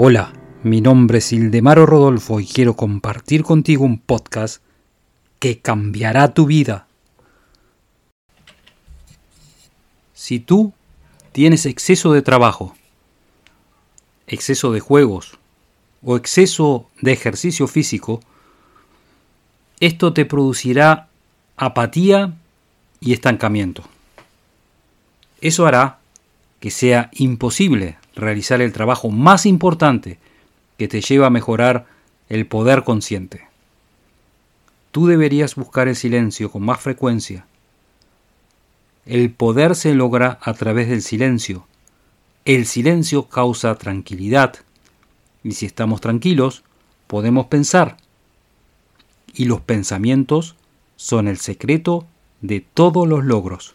Hola, mi nombre es Ildemaro Rodolfo y quiero compartir contigo un podcast que cambiará tu vida. Si tú tienes exceso de trabajo, exceso de juegos o exceso de ejercicio físico, esto te producirá apatía y estancamiento. Eso hará que sea imposible realizar el trabajo más importante que te lleva a mejorar el poder consciente. Tú deberías buscar el silencio con más frecuencia. El poder se logra a través del silencio. El silencio causa tranquilidad. Y si estamos tranquilos, podemos pensar. Y los pensamientos son el secreto de todos los logros.